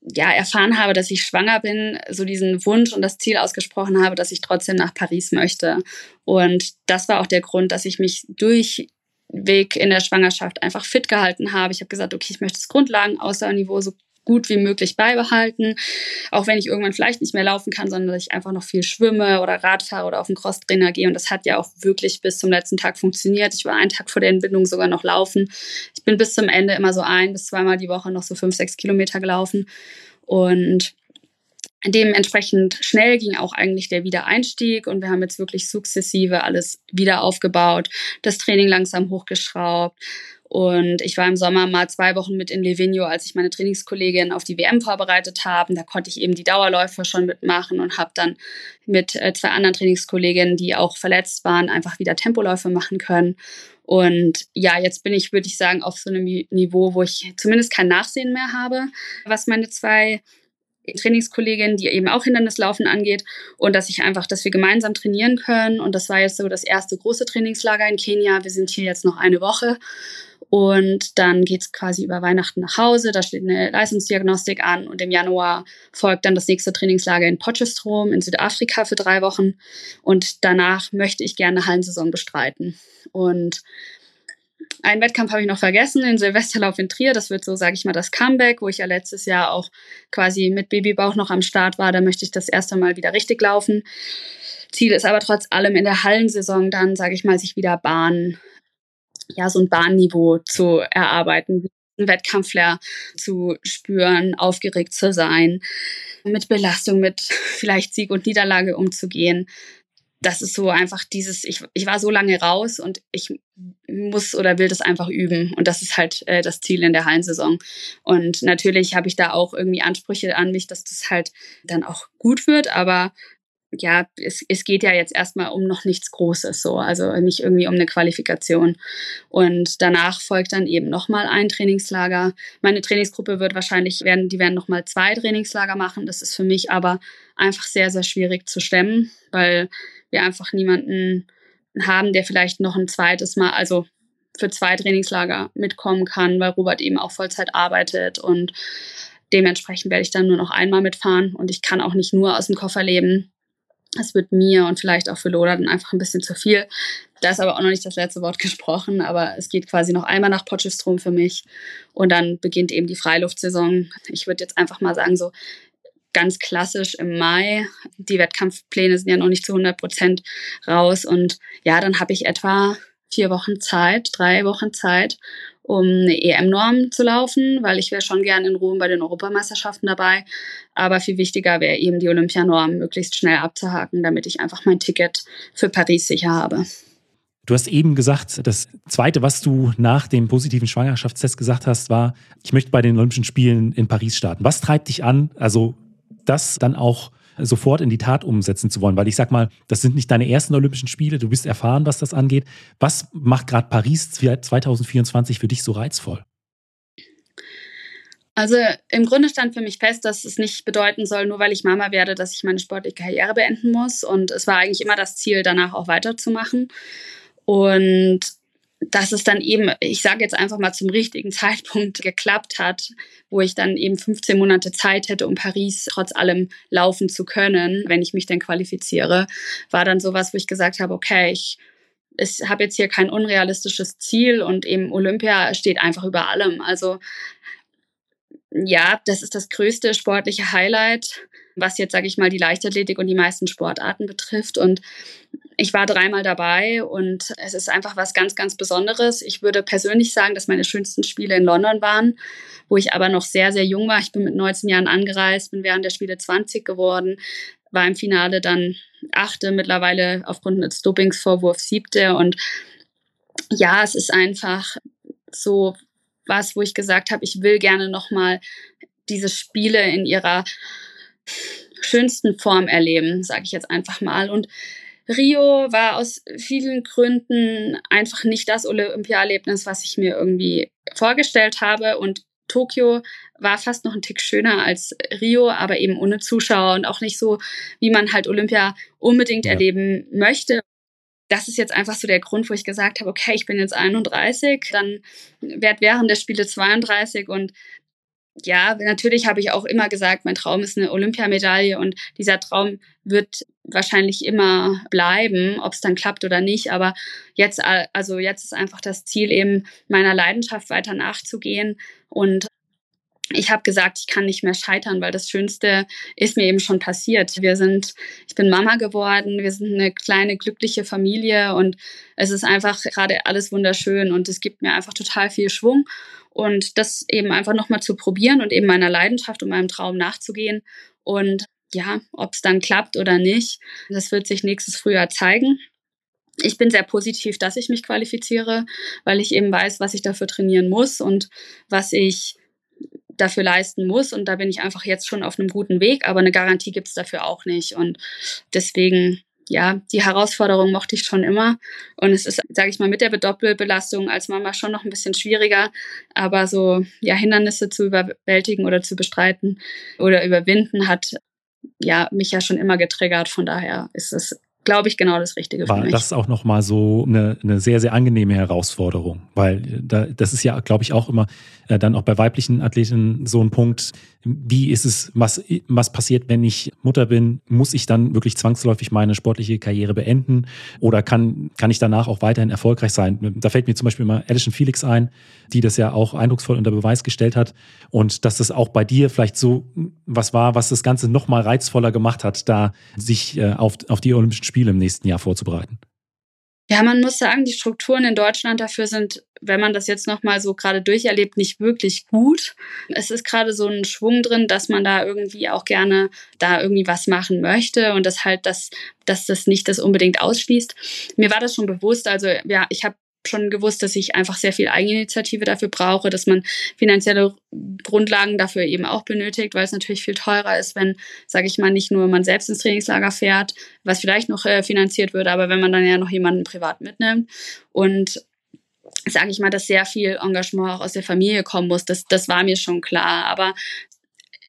ja, erfahren habe, dass ich schwanger bin, so diesen Wunsch und das Ziel ausgesprochen habe, dass ich trotzdem nach Paris möchte. Und das war auch der Grund, dass ich mich durchweg in der Schwangerschaft einfach fit gehalten habe. Ich habe gesagt, okay, ich möchte das Grundlagenausdauerniveau so gut wie möglich beibehalten. Auch wenn ich irgendwann vielleicht nicht mehr laufen kann, sondern dass ich einfach noch viel schwimme oder Rad fahre oder auf den Crosstrainer gehe. Und das hat ja auch wirklich bis zum letzten Tag funktioniert. Ich war einen Tag vor der Entbindung sogar noch laufen. Ich bin bis zum Ende immer so ein bis zweimal die Woche noch so fünf, sechs Kilometer gelaufen. Und Dementsprechend schnell ging auch eigentlich der Wiedereinstieg und wir haben jetzt wirklich sukzessive alles wieder aufgebaut, das Training langsam hochgeschraubt und ich war im Sommer mal zwei Wochen mit in Livigno, als ich meine Trainingskollegin auf die WM vorbereitet habe. Da konnte ich eben die Dauerläufe schon mitmachen und habe dann mit äh, zwei anderen Trainingskolleginnen, die auch verletzt waren, einfach wieder Tempoläufe machen können. Und ja, jetzt bin ich, würde ich sagen, auf so einem Niveau, wo ich zumindest kein Nachsehen mehr habe, was meine zwei Trainingskollegin, die eben auch Hindernislaufen angeht und dass ich einfach, dass wir gemeinsam trainieren können. Und das war jetzt so das erste große Trainingslager in Kenia. Wir sind hier jetzt noch eine Woche und dann geht's quasi über Weihnachten nach Hause. Da steht eine Leistungsdiagnostik an. Und im Januar folgt dann das nächste Trainingslager in Potchefstroom in Südafrika für drei Wochen. Und danach möchte ich gerne Hallensaison bestreiten. Und einen Wettkampf habe ich noch vergessen, den Silvesterlauf in Trier. Das wird so, sage ich mal, das Comeback, wo ich ja letztes Jahr auch quasi mit Babybauch noch am Start war. Da möchte ich das erste Mal wieder richtig laufen. Ziel ist aber trotz allem in der Hallensaison dann, sage ich mal, sich wieder Bahn, ja, so ein Bahnniveau zu erarbeiten, einen Wettkampfflair zu spüren, aufgeregt zu sein, mit Belastung, mit vielleicht Sieg und Niederlage umzugehen das ist so einfach dieses, ich, ich war so lange raus und ich muss oder will das einfach üben. Und das ist halt äh, das Ziel in der Hallensaison. Und natürlich habe ich da auch irgendwie Ansprüche an mich, dass das halt dann auch gut wird, aber ja, es, es geht ja jetzt erstmal um noch nichts Großes, so, also nicht irgendwie um eine Qualifikation. Und danach folgt dann eben nochmal ein Trainingslager. Meine Trainingsgruppe wird wahrscheinlich werden, die werden nochmal zwei Trainingslager machen. Das ist für mich aber einfach sehr, sehr schwierig zu stemmen, weil wir einfach niemanden haben, der vielleicht noch ein zweites Mal, also für zwei Trainingslager mitkommen kann, weil Robert eben auch Vollzeit arbeitet und dementsprechend werde ich dann nur noch einmal mitfahren und ich kann auch nicht nur aus dem Koffer leben. Das wird mir und vielleicht auch für Lola dann einfach ein bisschen zu viel. Da ist aber auch noch nicht das letzte Wort <laughs> gesprochen, aber es geht quasi noch einmal nach Potchefstroom für mich und dann beginnt eben die Freiluftsaison. Ich würde jetzt einfach mal sagen, so ganz klassisch im Mai. Die Wettkampfpläne sind ja noch nicht zu 100 Prozent raus. Und ja, dann habe ich etwa vier Wochen Zeit, drei Wochen Zeit, um eine EM-Norm zu laufen, weil ich wäre schon gern in Rom bei den Europameisterschaften dabei. Aber viel wichtiger wäre eben die Olympianorm möglichst schnell abzuhaken, damit ich einfach mein Ticket für Paris sicher habe. Du hast eben gesagt, das Zweite, was du nach dem positiven Schwangerschaftstest gesagt hast, war, ich möchte bei den Olympischen Spielen in Paris starten. Was treibt dich an, also das dann auch sofort in die Tat umsetzen zu wollen? Weil ich sag mal, das sind nicht deine ersten Olympischen Spiele, du bist erfahren, was das angeht. Was macht gerade Paris 2024 für dich so reizvoll? Also im Grunde stand für mich fest, dass es nicht bedeuten soll, nur weil ich Mama werde, dass ich meine sportliche Karriere beenden muss. Und es war eigentlich immer das Ziel, danach auch weiterzumachen. Und dass es dann eben, ich sage jetzt einfach mal zum richtigen <laughs> Zeitpunkt geklappt hat, wo ich dann eben 15 Monate Zeit hätte, um Paris trotz allem laufen zu können, wenn ich mich dann qualifiziere, war dann sowas, wo ich gesagt habe, okay, ich ich habe jetzt hier kein unrealistisches Ziel und eben Olympia steht einfach über allem. Also ja, das ist das größte sportliche Highlight, was jetzt, sage ich mal, die Leichtathletik und die meisten Sportarten betrifft. Und ich war dreimal dabei und es ist einfach was ganz, ganz Besonderes. Ich würde persönlich sagen, dass meine schönsten Spiele in London waren, wo ich aber noch sehr, sehr jung war. Ich bin mit 19 Jahren angereist, bin während der Spiele 20 geworden, war im Finale dann achte, mittlerweile aufgrund des Dopingsvorwurfs siebte. Und ja, es ist einfach so was, wo ich gesagt habe, ich will gerne nochmal diese Spiele in ihrer schönsten Form erleben, sage ich jetzt einfach mal. Und Rio war aus vielen Gründen einfach nicht das Olympiaerlebnis, was ich mir irgendwie vorgestellt habe. Und Tokio war fast noch ein Tick schöner als Rio, aber eben ohne Zuschauer und auch nicht so, wie man halt Olympia unbedingt ja. erleben möchte. Das ist jetzt einfach so der Grund, wo ich gesagt habe, okay, ich bin jetzt 31, dann werde während der Spiele 32 und ja, natürlich habe ich auch immer gesagt, mein Traum ist eine Olympiamedaille und dieser Traum wird wahrscheinlich immer bleiben, ob es dann klappt oder nicht. Aber jetzt, also jetzt ist einfach das Ziel, eben meiner Leidenschaft weiter nachzugehen. Und ich habe gesagt, ich kann nicht mehr scheitern, weil das Schönste ist mir eben schon passiert. Wir sind, ich bin Mama geworden, wir sind eine kleine glückliche Familie und es ist einfach gerade alles wunderschön und es gibt mir einfach total viel Schwung und das eben einfach nochmal zu probieren und eben meiner Leidenschaft und meinem Traum nachzugehen und ja, ob es dann klappt oder nicht, das wird sich nächstes Frühjahr zeigen. Ich bin sehr positiv, dass ich mich qualifiziere, weil ich eben weiß, was ich dafür trainieren muss und was ich dafür leisten muss. Und da bin ich einfach jetzt schon auf einem guten Weg, aber eine Garantie gibt es dafür auch nicht. Und deswegen, ja, die Herausforderung mochte ich schon immer. Und es ist, sage ich mal, mit der Doppelbelastung als Mama schon noch ein bisschen schwieriger. Aber so, ja, Hindernisse zu überwältigen oder zu bestreiten oder überwinden hat ja mich ja schon immer getriggert. Von daher ist es glaube ich, genau das Richtige War für mich. Das ist auch nochmal so eine, eine sehr, sehr angenehme Herausforderung, weil da, das ist ja, glaube ich, auch immer äh, dann auch bei weiblichen Athletinnen so ein Punkt, wie ist es, was, was passiert, wenn ich Mutter bin? Muss ich dann wirklich zwangsläufig meine sportliche Karriere beenden oder kann, kann ich danach auch weiterhin erfolgreich sein? Da fällt mir zum Beispiel mal Alison Felix ein, die das ja auch eindrucksvoll unter Beweis gestellt hat und dass das auch bei dir vielleicht so was war, was das Ganze nochmal reizvoller gemacht hat, da sich äh, auf, auf die Olympischen Spiele im nächsten Jahr vorzubereiten. Ja, man muss sagen, die Strukturen in Deutschland dafür sind, wenn man das jetzt nochmal so gerade durcherlebt, nicht wirklich gut. Es ist gerade so ein Schwung drin, dass man da irgendwie auch gerne da irgendwie was machen möchte und das halt, dass, dass das nicht das unbedingt ausschließt. Mir war das schon bewusst. Also ja, ich habe schon gewusst, dass ich einfach sehr viel Eigeninitiative dafür brauche, dass man finanzielle Grundlagen dafür eben auch benötigt, weil es natürlich viel teurer ist, wenn, sage ich mal, nicht nur man selbst ins Trainingslager fährt, was vielleicht noch äh, finanziert würde, aber wenn man dann ja noch jemanden privat mitnimmt. Und sage ich mal, dass sehr viel Engagement auch aus der Familie kommen muss. Das, das war mir schon klar. Aber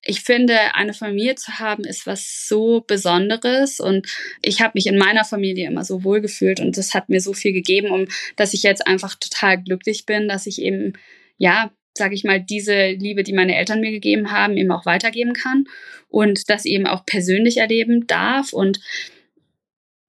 ich finde, eine Familie zu haben, ist was so Besonderes und ich habe mich in meiner Familie immer so wohl gefühlt und das hat mir so viel gegeben, um dass ich jetzt einfach total glücklich bin, dass ich eben, ja, sage ich mal, diese Liebe, die meine Eltern mir gegeben haben, eben auch weitergeben kann und das eben auch persönlich erleben darf und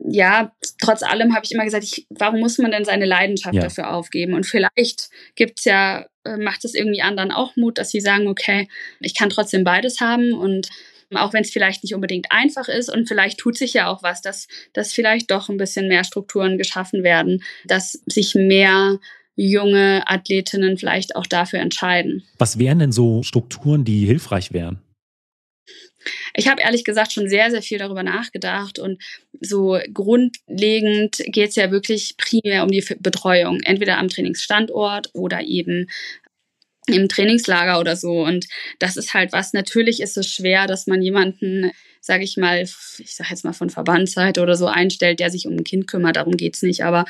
ja, trotz allem habe ich immer gesagt, ich, warum muss man denn seine Leidenschaft ja. dafür aufgeben? Und vielleicht gibt's ja, äh, macht es irgendwie anderen auch Mut, dass sie sagen, okay, ich kann trotzdem beides haben und auch wenn es vielleicht nicht unbedingt einfach ist und vielleicht tut sich ja auch was, dass, dass vielleicht doch ein bisschen mehr Strukturen geschaffen werden, dass sich mehr junge Athletinnen vielleicht auch dafür entscheiden. Was wären denn so Strukturen, die hilfreich wären? Ich habe ehrlich gesagt schon sehr, sehr viel darüber nachgedacht und so grundlegend geht es ja wirklich primär um die Betreuung, entweder am Trainingsstandort oder eben im Trainingslager oder so. Und das ist halt was, natürlich ist es schwer, dass man jemanden, sage ich mal, ich sage jetzt mal von Verbandsseite oder so einstellt, der sich um ein Kind kümmert, darum geht's nicht. Aber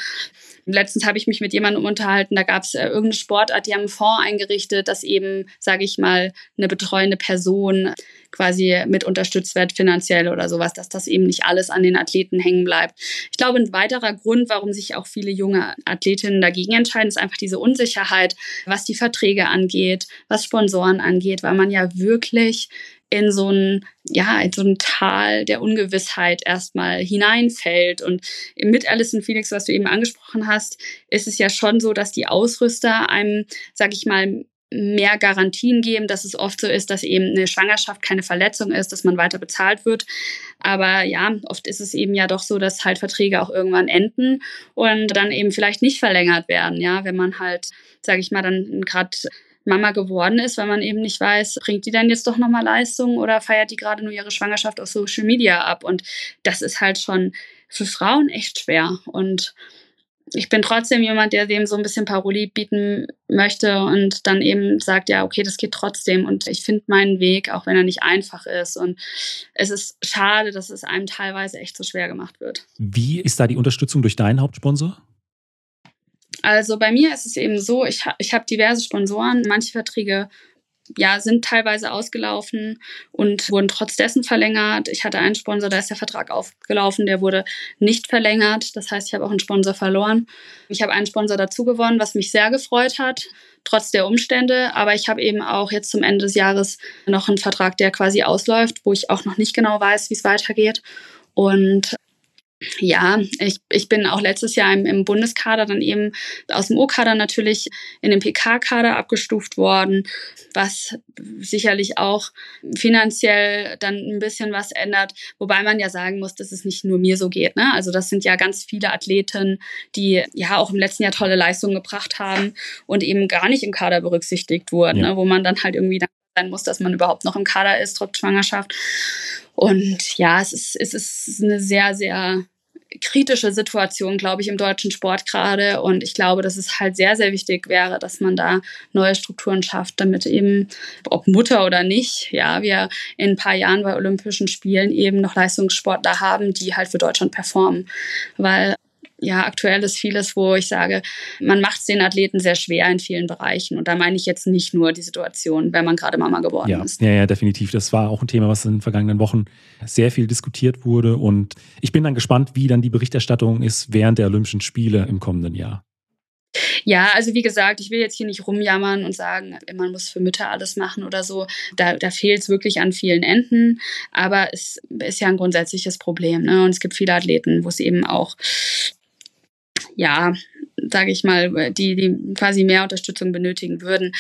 letztens habe ich mich mit jemandem unterhalten, da gab es äh, irgendeine Sportart, die haben einen Fonds eingerichtet, dass eben, sage ich mal, eine betreuende Person quasi mit unterstützt wird finanziell oder sowas, dass das eben nicht alles an den Athleten hängen bleibt. Ich glaube, ein weiterer Grund, warum sich auch viele junge Athletinnen dagegen entscheiden, ist einfach diese Unsicherheit, was die Verträge angeht, was Sponsoren angeht, weil man ja wirklich in so ein, ja, in so ein Tal der Ungewissheit erstmal hineinfällt. Und mit Alison Felix, was du eben angesprochen hast, ist es ja schon so, dass die Ausrüster einem, sag ich mal, mehr Garantien geben, dass es oft so ist, dass eben eine Schwangerschaft keine Verletzung ist, dass man weiter bezahlt wird. Aber ja, oft ist es eben ja doch so, dass halt Verträge auch irgendwann enden und dann eben vielleicht nicht verlängert werden, ja, wenn man halt, sage ich mal, dann gerade Mama geworden ist, weil man eben nicht weiß, bringt die dann jetzt doch nochmal Leistung oder feiert die gerade nur ihre Schwangerschaft auf Social Media ab? Und das ist halt schon für Frauen echt schwer. Und ich bin trotzdem jemand, der dem so ein bisschen Paroli bieten möchte und dann eben sagt, ja, okay, das geht trotzdem und ich finde meinen Weg, auch wenn er nicht einfach ist. Und es ist schade, dass es einem teilweise echt so schwer gemacht wird. Wie ist da die Unterstützung durch deinen Hauptsponsor? Also bei mir ist es eben so, ich, ich habe diverse Sponsoren. Manche Verträge ja, sind teilweise ausgelaufen und wurden trotz dessen verlängert. Ich hatte einen Sponsor, da ist der Vertrag aufgelaufen, der wurde nicht verlängert. Das heißt, ich habe auch einen Sponsor verloren. Ich habe einen Sponsor dazu gewonnen, was mich sehr gefreut hat, trotz der Umstände. Aber ich habe eben auch jetzt zum Ende des Jahres noch einen Vertrag, der quasi ausläuft, wo ich auch noch nicht genau weiß, wie es weitergeht. Und ja, ich, ich bin auch letztes Jahr im, im Bundeskader dann eben aus dem O-Kader natürlich in den PK-Kader abgestuft worden, was sicherlich auch finanziell dann ein bisschen was ändert, wobei man ja sagen muss, dass es nicht nur mir so geht. Ne? Also das sind ja ganz viele Athleten, die ja auch im letzten Jahr tolle Leistungen gebracht haben und eben gar nicht im Kader berücksichtigt wurden, ja. ne? wo man dann halt irgendwie sein muss, dass man überhaupt noch im Kader ist, trotz Schwangerschaft. Und ja, es ist, es ist eine sehr, sehr kritische Situation, glaube ich, im deutschen Sport gerade. Und ich glaube, dass es halt sehr, sehr wichtig wäre, dass man da neue Strukturen schafft, damit eben, ob Mutter oder nicht, ja, wir in ein paar Jahren bei Olympischen Spielen eben noch Leistungssportler haben, die halt für Deutschland performen. Weil ja, aktuell ist vieles, wo ich sage, man macht es den Athleten sehr schwer in vielen Bereichen. Und da meine ich jetzt nicht nur die Situation, wenn man gerade Mama geworden ja. ist. Ja, ja, definitiv. Das war auch ein Thema, was in den vergangenen Wochen sehr viel diskutiert wurde. Und ich bin dann gespannt, wie dann die Berichterstattung ist während der Olympischen Spiele im kommenden Jahr. Ja, also wie gesagt, ich will jetzt hier nicht rumjammern und sagen, man muss für Mütter alles machen oder so. Da, da fehlt es wirklich an vielen Enden. Aber es ist ja ein grundsätzliches Problem. Ne? Und es gibt viele Athleten, wo es eben auch ja, sage ich mal, die, die quasi mehr Unterstützung benötigen würden.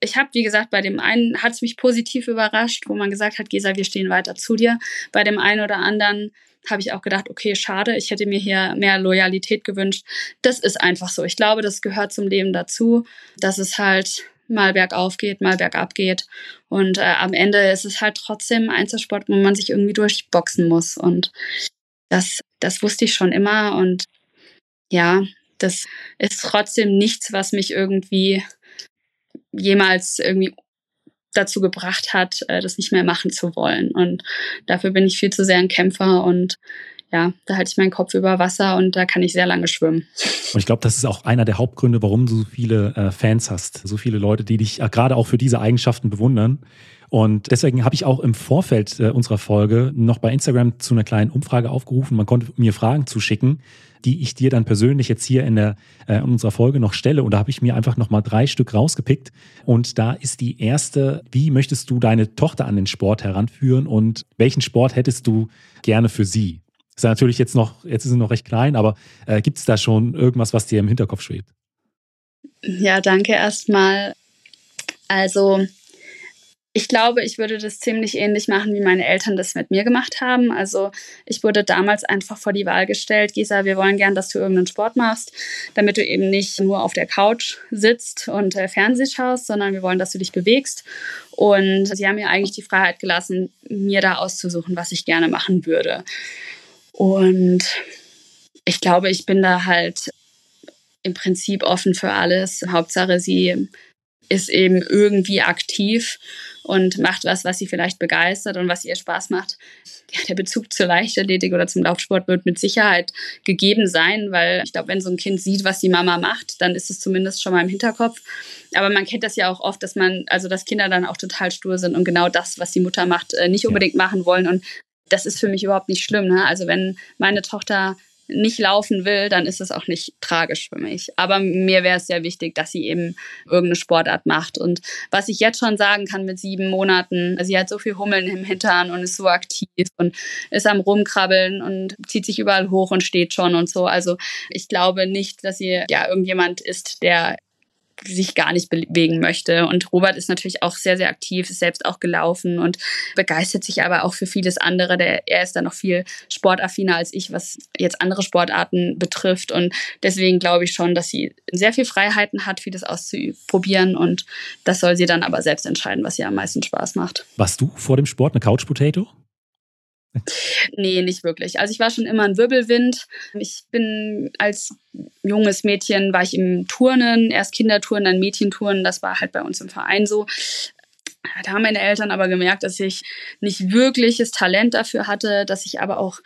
Ich habe, wie gesagt, bei dem einen hat es mich positiv überrascht, wo man gesagt hat, Gesa, wir stehen weiter zu dir. Bei dem einen oder anderen habe ich auch gedacht, okay, schade, ich hätte mir hier mehr Loyalität gewünscht. Das ist einfach so. Ich glaube, das gehört zum Leben dazu, dass es halt mal bergauf geht, mal bergab geht. Und äh, am Ende ist es halt trotzdem Einzelsport, wo man sich irgendwie durchboxen muss. Und das, das wusste ich schon immer. Und ja, das ist trotzdem nichts, was mich irgendwie jemals irgendwie dazu gebracht hat, äh, das nicht mehr machen zu wollen. Und dafür bin ich viel zu sehr ein Kämpfer und ja, da halte ich meinen Kopf über Wasser und da kann ich sehr lange schwimmen. Und ich glaube, das ist auch einer der Hauptgründe, warum du so viele äh, Fans hast. So viele Leute, die dich äh, gerade auch für diese Eigenschaften bewundern. Und deswegen habe ich auch im Vorfeld unserer Folge noch bei Instagram zu einer kleinen Umfrage aufgerufen. Man konnte mir Fragen zuschicken, die ich dir dann persönlich jetzt hier in, der, äh, in unserer Folge noch stelle. Und da habe ich mir einfach noch mal drei Stück rausgepickt. Und da ist die erste, wie möchtest du deine Tochter an den Sport heranführen und welchen Sport hättest du gerne für sie? Ist ja natürlich jetzt noch, jetzt ist sie noch recht klein, aber äh, gibt es da schon irgendwas, was dir im Hinterkopf schwebt? Ja, danke erstmal. Also ich glaube, ich würde das ziemlich ähnlich machen, wie meine Eltern das mit mir gemacht haben. Also ich wurde damals einfach vor die Wahl gestellt, Gisa, wir wollen gern, dass du irgendeinen Sport machst, damit du eben nicht nur auf der Couch sitzt und äh, Fernseh schaust, sondern wir wollen, dass du dich bewegst. Und sie haben mir eigentlich die Freiheit gelassen, mir da auszusuchen, was ich gerne machen würde. Und ich glaube, ich bin da halt im Prinzip offen für alles. Hauptsache, sie ist eben irgendwie aktiv und macht was, was sie vielleicht begeistert und was ihr Spaß macht. Ja, der Bezug zur Leichtathletik oder zum Laufsport wird mit Sicherheit gegeben sein, weil ich glaube, wenn so ein Kind sieht, was die Mama macht, dann ist es zumindest schon mal im Hinterkopf. Aber man kennt das ja auch oft, dass man, also dass Kinder dann auch total stur sind und genau das, was die Mutter macht, äh, nicht unbedingt machen wollen. Und das ist für mich überhaupt nicht schlimm. Ne? Also wenn meine Tochter nicht laufen will, dann ist es auch nicht tragisch für mich. Aber mir wäre es sehr wichtig, dass sie eben irgendeine Sportart macht. Und was ich jetzt schon sagen kann mit sieben Monaten, sie hat so viel Hummeln im Hintern und ist so aktiv und ist am Rumkrabbeln und zieht sich überall hoch und steht schon und so. Also ich glaube nicht, dass sie ja irgendjemand ist, der sich gar nicht bewegen möchte. Und Robert ist natürlich auch sehr, sehr aktiv, ist selbst auch gelaufen und begeistert sich aber auch für vieles andere. Der, er ist da noch viel sportaffiner als ich, was jetzt andere Sportarten betrifft. Und deswegen glaube ich schon, dass sie sehr viel Freiheiten hat, vieles auszuprobieren. Und das soll sie dann aber selbst entscheiden, was ihr am meisten Spaß macht. Warst du vor dem Sport eine Couch Potato? Nee, nicht wirklich. Also ich war schon immer ein Wirbelwind. Ich bin als junges Mädchen, war ich im Turnen, erst Kinderturnen, dann Mädchenturnen. Das war halt bei uns im Verein so. Da haben meine Eltern aber gemerkt, dass ich nicht wirkliches Talent dafür hatte, dass ich aber auch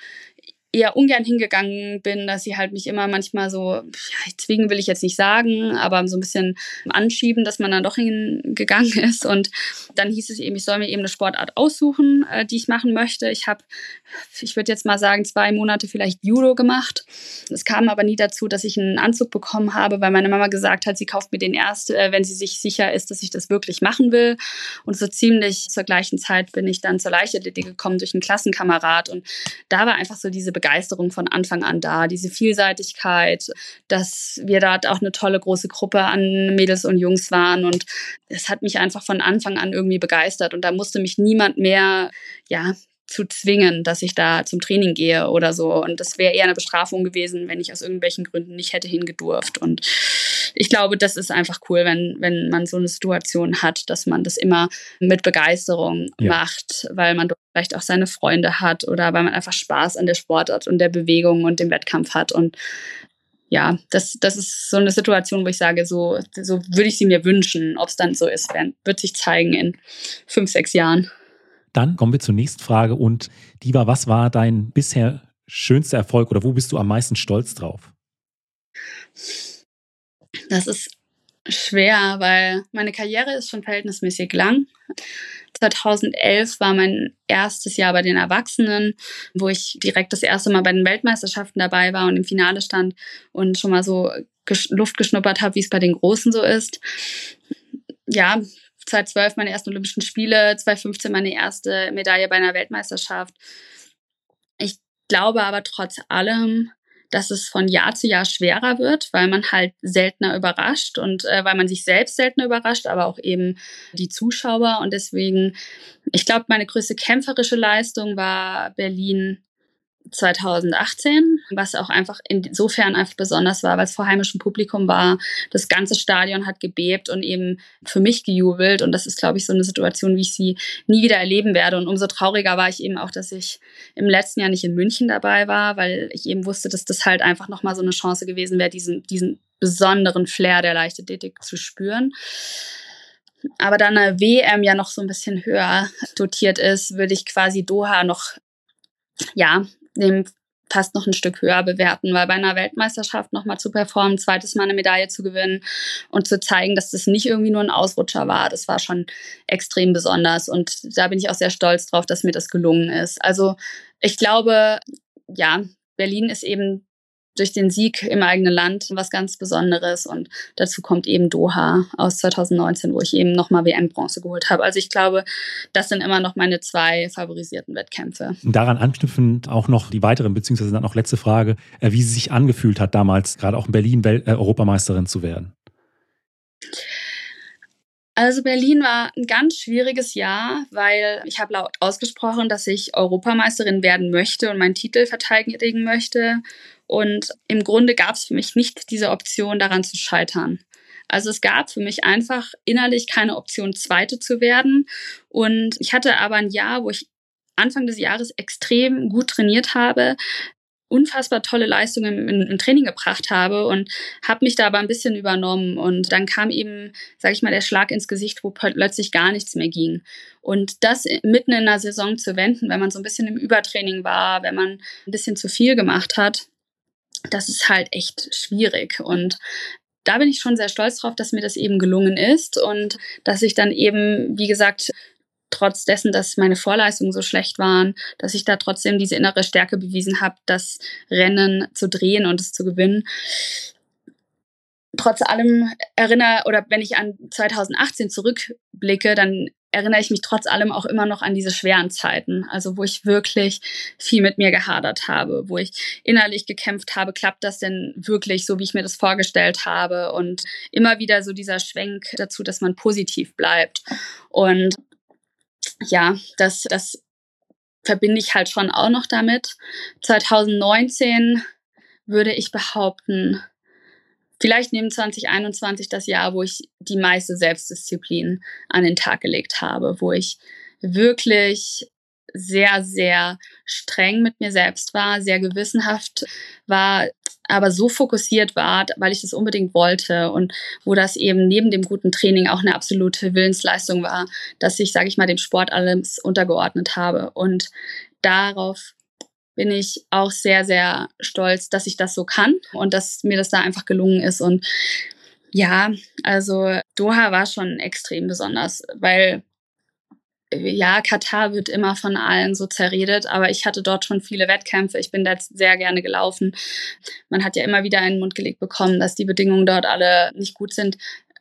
eher ungern hingegangen bin, dass sie halt mich immer manchmal so, ja, zwingen will ich jetzt nicht sagen, aber so ein bisschen anschieben, dass man dann doch hingegangen <laughs> ist. Und dann hieß es eben, ich soll mir eben eine Sportart aussuchen, äh, die ich machen möchte. Ich habe, ich würde jetzt mal sagen, zwei Monate vielleicht Judo gemacht. Es kam aber nie dazu, dass ich einen Anzug bekommen habe, weil meine Mama gesagt hat, sie kauft mir den erst, äh, wenn sie sich sicher ist, dass ich das wirklich machen will. Und so ziemlich zur gleichen Zeit bin ich dann zur Leichtathletik gekommen durch einen Klassenkamerad. Und da war einfach so diese Begeisterung von Anfang an da, diese Vielseitigkeit, dass wir da auch eine tolle große Gruppe an Mädels und Jungs waren und es hat mich einfach von Anfang an irgendwie begeistert und da musste mich niemand mehr, ja, zu zwingen, dass ich da zum Training gehe oder so. Und das wäre eher eine Bestrafung gewesen, wenn ich aus irgendwelchen Gründen nicht hätte hingedurft. Und ich glaube, das ist einfach cool, wenn, wenn man so eine Situation hat, dass man das immer mit Begeisterung ja. macht, weil man vielleicht auch seine Freunde hat oder weil man einfach Spaß an der Sportart und der Bewegung und dem Wettkampf hat. Und ja, das, das ist so eine Situation, wo ich sage, so, so würde ich sie mir wünschen. Ob es dann so ist, wird sich zeigen in fünf, sechs Jahren. Dann kommen wir zur nächsten Frage und die war, was war dein bisher schönste Erfolg oder wo bist du am meisten stolz drauf? Das ist schwer, weil meine Karriere ist schon verhältnismäßig lang. 2011 war mein erstes Jahr bei den Erwachsenen, wo ich direkt das erste Mal bei den Weltmeisterschaften dabei war und im Finale stand und schon mal so Luft geschnuppert habe, wie es bei den Großen so ist. Ja, 2012 meine ersten Olympischen Spiele, 2015 meine erste Medaille bei einer Weltmeisterschaft. Ich glaube aber trotz allem, dass es von Jahr zu Jahr schwerer wird, weil man halt seltener überrascht und äh, weil man sich selbst seltener überrascht, aber auch eben die Zuschauer. Und deswegen, ich glaube, meine größte kämpferische Leistung war Berlin 2018, was auch einfach insofern einfach besonders war, weil es vor heimischem Publikum war. Das ganze Stadion hat gebebt und eben für mich gejubelt. Und das ist, glaube ich, so eine Situation, wie ich sie nie wieder erleben werde. Und umso trauriger war ich eben auch, dass ich im letzten Jahr nicht in München dabei war, weil ich eben wusste, dass das halt einfach nochmal so eine Chance gewesen wäre, diesen, diesen besonderen Flair der Leichtathletik zu spüren. Aber da eine WM ja noch so ein bisschen höher dotiert ist, würde ich quasi Doha noch ja, dem fast noch ein Stück höher bewerten, weil bei einer Weltmeisterschaft nochmal zu performen, zweites Mal eine Medaille zu gewinnen und zu zeigen, dass das nicht irgendwie nur ein Ausrutscher war, das war schon extrem besonders und da bin ich auch sehr stolz drauf, dass mir das gelungen ist. Also ich glaube, ja, Berlin ist eben durch den Sieg im eigenen Land was ganz Besonderes. Und dazu kommt eben Doha aus 2019, wo ich eben nochmal WM-Bronze geholt habe. Also ich glaube, das sind immer noch meine zwei favorisierten Wettkämpfe. Daran anknüpfend auch noch die weiteren, beziehungsweise dann auch letzte Frage, äh, wie sie sich angefühlt hat, damals gerade auch in Berlin Welt äh, Europameisterin zu werden. Also Berlin war ein ganz schwieriges Jahr, weil ich habe laut ausgesprochen, dass ich Europameisterin werden möchte und meinen Titel verteidigen möchte. Und im Grunde gab es für mich nicht diese Option, daran zu scheitern. Also es gab für mich einfach innerlich keine Option, Zweite zu werden. Und ich hatte aber ein Jahr, wo ich Anfang des Jahres extrem gut trainiert habe, unfassbar tolle Leistungen im, im, Training gebracht habe und habe mich da aber ein bisschen übernommen. Und dann kam eben, sage ich mal, der Schlag ins Gesicht, wo plötzlich gar nichts mehr ging. Und das mitten in der Saison zu wenden, wenn man so ein bisschen im Übertraining war, wenn man ein bisschen zu viel gemacht hat, das ist halt echt schwierig. Und da bin ich schon sehr stolz drauf, dass mir das eben gelungen ist und dass ich dann eben, wie gesagt, trotz dessen, dass meine Vorleistungen so schlecht waren, dass ich da trotzdem diese innere Stärke bewiesen habe, das Rennen zu drehen und es zu gewinnen. Trotz allem erinnere oder wenn ich an 2018 zurückblicke, dann erinnere ich mich trotz allem auch immer noch an diese schweren Zeiten, also wo ich wirklich viel mit mir gehadert habe, wo ich innerlich gekämpft habe, klappt das denn wirklich so, wie ich mir das vorgestellt habe? Und immer wieder so dieser Schwenk dazu, dass man positiv bleibt. Und ja, das, das verbinde ich halt schon auch noch damit. 2019 würde ich behaupten, vielleicht neben 2021 das Jahr, wo ich die meiste Selbstdisziplin an den Tag gelegt habe, wo ich wirklich sehr, sehr streng mit mir selbst war, sehr gewissenhaft war, aber so fokussiert war, weil ich das unbedingt wollte und wo das eben neben dem guten Training auch eine absolute Willensleistung war, dass ich, sage ich mal, dem Sport alles untergeordnet habe. Und darauf bin ich auch sehr, sehr stolz, dass ich das so kann und dass mir das da einfach gelungen ist. Und ja, also Doha war schon extrem besonders, weil ja, Katar wird immer von allen so zerredet, aber ich hatte dort schon viele Wettkämpfe. Ich bin da sehr gerne gelaufen. Man hat ja immer wieder einen Mund gelegt bekommen, dass die Bedingungen dort alle nicht gut sind.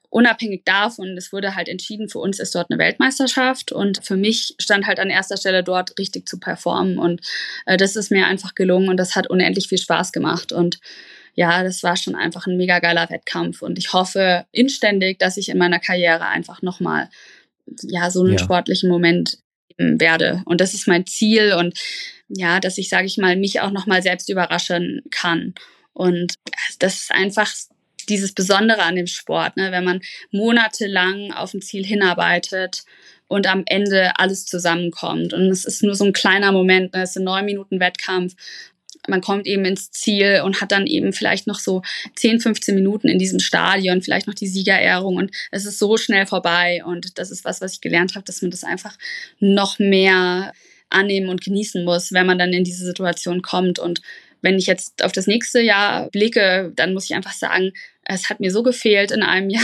Unabhängig davon, es wurde halt entschieden, für uns ist dort eine Weltmeisterschaft und für mich stand halt an erster Stelle dort richtig zu performen und äh, das ist mir einfach gelungen und das hat unendlich viel Spaß gemacht und ja, das war schon einfach ein mega geiler Wettkampf und ich hoffe inständig, dass ich in meiner Karriere einfach nochmal ja, so einen ja. sportlichen Moment werde. Und das ist mein Ziel und ja, dass ich, sage ich mal, mich auch nochmal selbst überraschen kann. Und das ist einfach dieses Besondere an dem Sport, ne? wenn man monatelang auf ein Ziel hinarbeitet und am Ende alles zusammenkommt. Und es ist nur so ein kleiner Moment, ne? es ist ein neun Minuten Wettkampf man kommt eben ins Ziel und hat dann eben vielleicht noch so 10, 15 Minuten in diesem Stadion, vielleicht noch die Siegerehrung und es ist so schnell vorbei und das ist was, was ich gelernt habe, dass man das einfach noch mehr annehmen und genießen muss, wenn man dann in diese Situation kommt. Und wenn ich jetzt auf das nächste Jahr blicke, dann muss ich einfach sagen, es hat mir so gefehlt, in einem <laughs> Jahr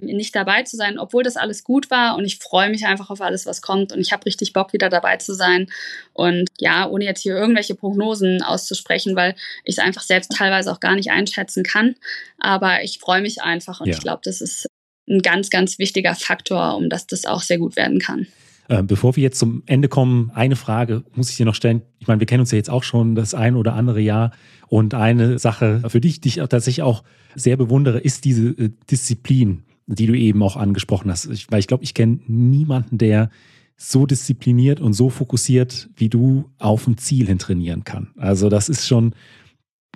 nicht dabei zu sein, obwohl das alles gut war. Und ich freue mich einfach auf alles, was kommt. Und ich habe richtig Bock, wieder dabei zu sein. Und ja, ohne jetzt hier irgendwelche Prognosen auszusprechen, weil ich es einfach selbst teilweise auch gar nicht einschätzen kann. Aber ich freue mich einfach. Und ja. ich glaube, das ist ein ganz, ganz wichtiger Faktor, um dass das auch sehr gut werden kann. Äh, bevor wir jetzt zum Ende kommen, eine Frage muss ich dir noch stellen. Ich meine, wir kennen uns ja jetzt auch schon das ein oder andere Jahr. Und eine Sache, für dich, die ich tatsächlich auch sehr bewundere, ist diese äh, Disziplin, die du eben auch angesprochen hast. Ich, weil ich glaube, ich kenne niemanden, der so diszipliniert und so fokussiert wie du auf ein Ziel hin trainieren kann. Also das ist schon,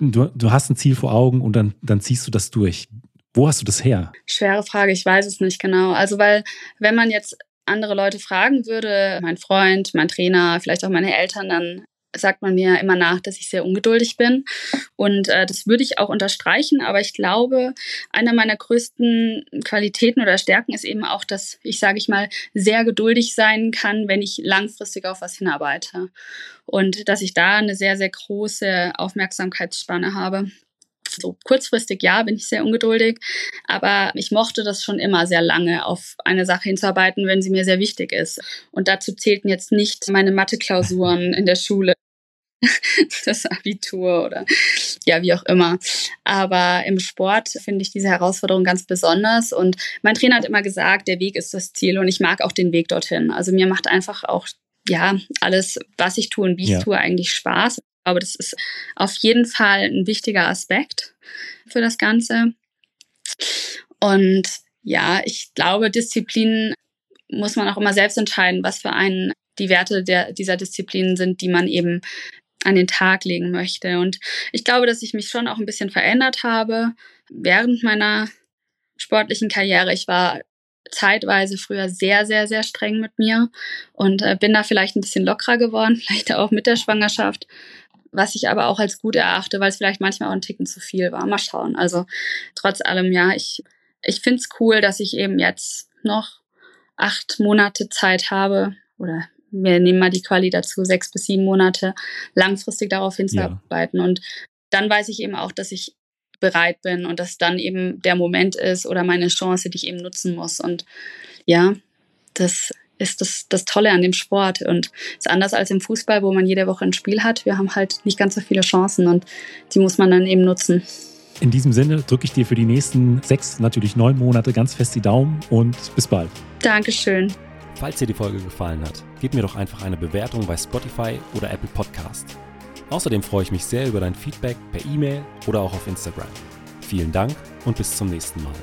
du, du hast ein Ziel vor Augen und dann, dann ziehst du das durch. Wo hast du das her? Schwere Frage, ich weiß es nicht genau. Also weil, wenn man jetzt andere Leute fragen würde, mein Freund, mein Trainer, vielleicht auch meine Eltern, dann sagt man mir immer nach, dass ich sehr ungeduldig bin. Und äh, das würde ich auch unterstreichen. Aber ich glaube, einer meiner größten Qualitäten oder Stärken ist eben auch, dass ich, sage ich mal, sehr geduldig sein kann, wenn ich langfristig auf was hinarbeite. Und dass ich da eine sehr, sehr große Aufmerksamkeitsspanne habe so kurzfristig ja, bin ich sehr ungeduldig, aber ich mochte das schon immer sehr lange, auf eine Sache hinzuarbeiten, wenn sie mir sehr wichtig ist. Und dazu zählten jetzt nicht meine Mathe-Klausuren <laughs> in der Schule, <laughs> das Abitur oder ja, wie auch immer. Aber im Sport finde ich diese Herausforderung ganz besonders. Und mein Trainer hat immer gesagt, der Weg ist das Ziel und ich mag auch den Weg dorthin. Also mir macht einfach auch ja, alles, was ich tue und wie ich ja. tue, eigentlich Spaß glaube, das ist auf jeden Fall ein wichtiger Aspekt für das Ganze. Und ja, ich glaube, Disziplin muss man auch immer selbst entscheiden, was für einen die Werte der, dieser Disziplinen sind, die man eben an den Tag legen möchte. Und ich glaube, dass ich mich schon auch ein bisschen verändert habe während meiner sportlichen Karriere. Ich war zeitweise früher sehr, sehr, sehr streng mit mir und äh, bin da vielleicht ein bisschen lockerer geworden, <laughs> vielleicht auch mit der Schwangerschaft was ich aber auch als gut erachte, weil es vielleicht manchmal auch ein Ticken zu viel war. Mal schauen. Also trotz allem, ja, ich, ich finde es cool, dass ich eben jetzt noch acht Monate Zeit habe oder wir nehmen mal die Quali dazu, sechs bis sieben Monate langfristig darauf hinzuarbeiten. Ja. Und dann weiß ich eben auch, dass ich bereit bin und dass dann eben der Moment ist oder meine Chance, die ich eben nutzen muss. Und ja, das ist das, das Tolle an dem Sport und ist anders als im Fußball, wo man jede Woche ein Spiel hat. Wir haben halt nicht ganz so viele Chancen und die muss man dann eben nutzen. In diesem Sinne drücke ich dir für die nächsten sechs, natürlich neun Monate ganz fest die Daumen und bis bald. Dankeschön. Falls dir die Folge gefallen hat, gib mir doch einfach eine Bewertung bei Spotify oder Apple Podcast. Außerdem freue ich mich sehr über dein Feedback per E-Mail oder auch auf Instagram. Vielen Dank und bis zum nächsten Mal.